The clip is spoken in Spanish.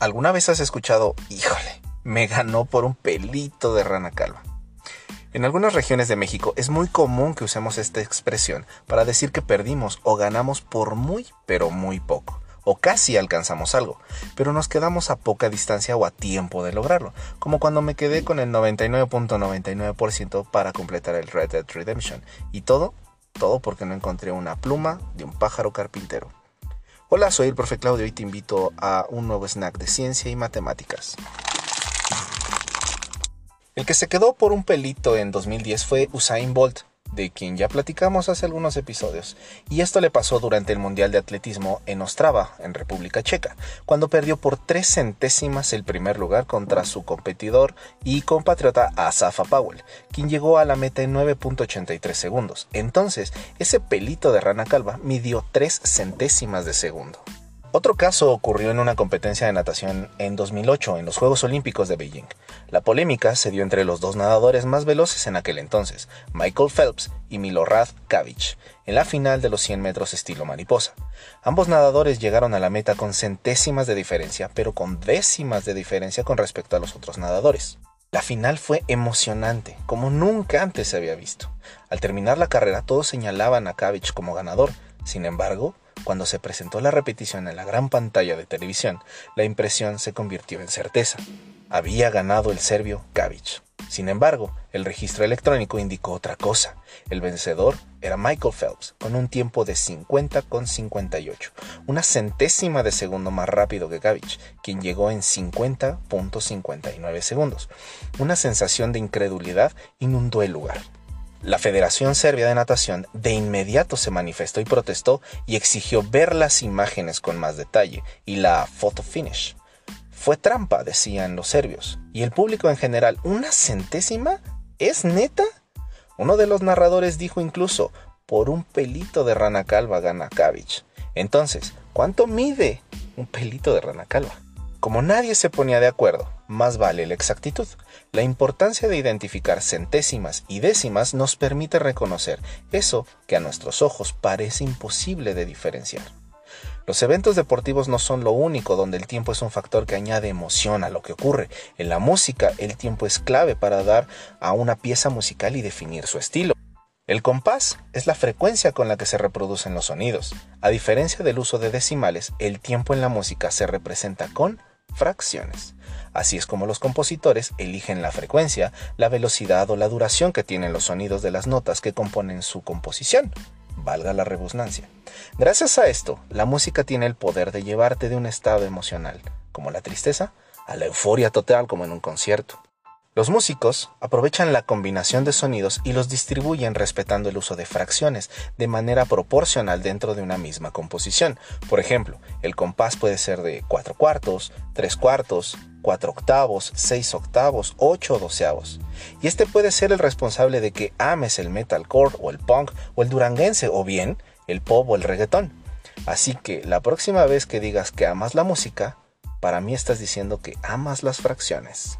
¿Alguna vez has escuchado, híjole, me ganó por un pelito de rana calva? En algunas regiones de México es muy común que usemos esta expresión para decir que perdimos o ganamos por muy, pero muy poco, o casi alcanzamos algo, pero nos quedamos a poca distancia o a tiempo de lograrlo, como cuando me quedé con el 99.99% para completar el Red Dead Redemption, y todo, todo porque no encontré una pluma de un pájaro carpintero. Hola, soy el profe Claudio y te invito a un nuevo snack de ciencia y matemáticas. El que se quedó por un pelito en 2010 fue Usain Bolt, de quien ya platicamos hace algunos episodios, y esto le pasó durante el Mundial de Atletismo en Ostrava, en República Checa, cuando perdió por tres centésimas el primer lugar contra su competidor y compatriota Asafa Powell, quien llegó a la meta en 9.83 segundos. Entonces, ese pelito de rana calva midió tres centésimas de segundo. Otro caso ocurrió en una competencia de natación en 2008 en los Juegos Olímpicos de Beijing. La polémica se dio entre los dos nadadores más veloces en aquel entonces, Michael Phelps y Milorad Kavic, en la final de los 100 metros estilo mariposa. Ambos nadadores llegaron a la meta con centésimas de diferencia, pero con décimas de diferencia con respecto a los otros nadadores. La final fue emocionante, como nunca antes se había visto. Al terminar la carrera todos señalaban a Kavic como ganador, sin embargo, cuando se presentó la repetición en la gran pantalla de televisión, la impresión se convirtió en certeza. Había ganado el serbio Kavic. Sin embargo, el registro electrónico indicó otra cosa. El vencedor era Michael Phelps, con un tiempo de 50,58, una centésima de segundo más rápido que Kavic, quien llegó en 50.59 segundos. Una sensación de incredulidad inundó el lugar. La Federación Serbia de Natación de inmediato se manifestó y protestó y exigió ver las imágenes con más detalle y la photo finish. Fue trampa, decían los serbios, y el público en general, ¿una centésima? ¿Es neta? Uno de los narradores dijo incluso, por un pelito de rana calva gana Kavic. Entonces, ¿cuánto mide un pelito de rana calva? Como nadie se ponía de acuerdo, más vale la exactitud. La importancia de identificar centésimas y décimas nos permite reconocer eso que a nuestros ojos parece imposible de diferenciar. Los eventos deportivos no son lo único donde el tiempo es un factor que añade emoción a lo que ocurre. En la música, el tiempo es clave para dar a una pieza musical y definir su estilo. El compás es la frecuencia con la que se reproducen los sonidos. A diferencia del uso de decimales, el tiempo en la música se representa con fracciones. Así es como los compositores eligen la frecuencia, la velocidad o la duración que tienen los sonidos de las notas que componen su composición. Valga la rebusnancia. Gracias a esto, la música tiene el poder de llevarte de un estado emocional, como la tristeza, a la euforia total como en un concierto. Los músicos aprovechan la combinación de sonidos y los distribuyen respetando el uso de fracciones de manera proporcional dentro de una misma composición. Por ejemplo, el compás puede ser de 4 cuartos, 3 cuartos, 4 octavos, 6 octavos, 8 doceavos. Y este puede ser el responsable de que ames el metalcore o el punk o el duranguense o bien el pop o el reggaetón. Así que la próxima vez que digas que amas la música, para mí estás diciendo que amas las fracciones.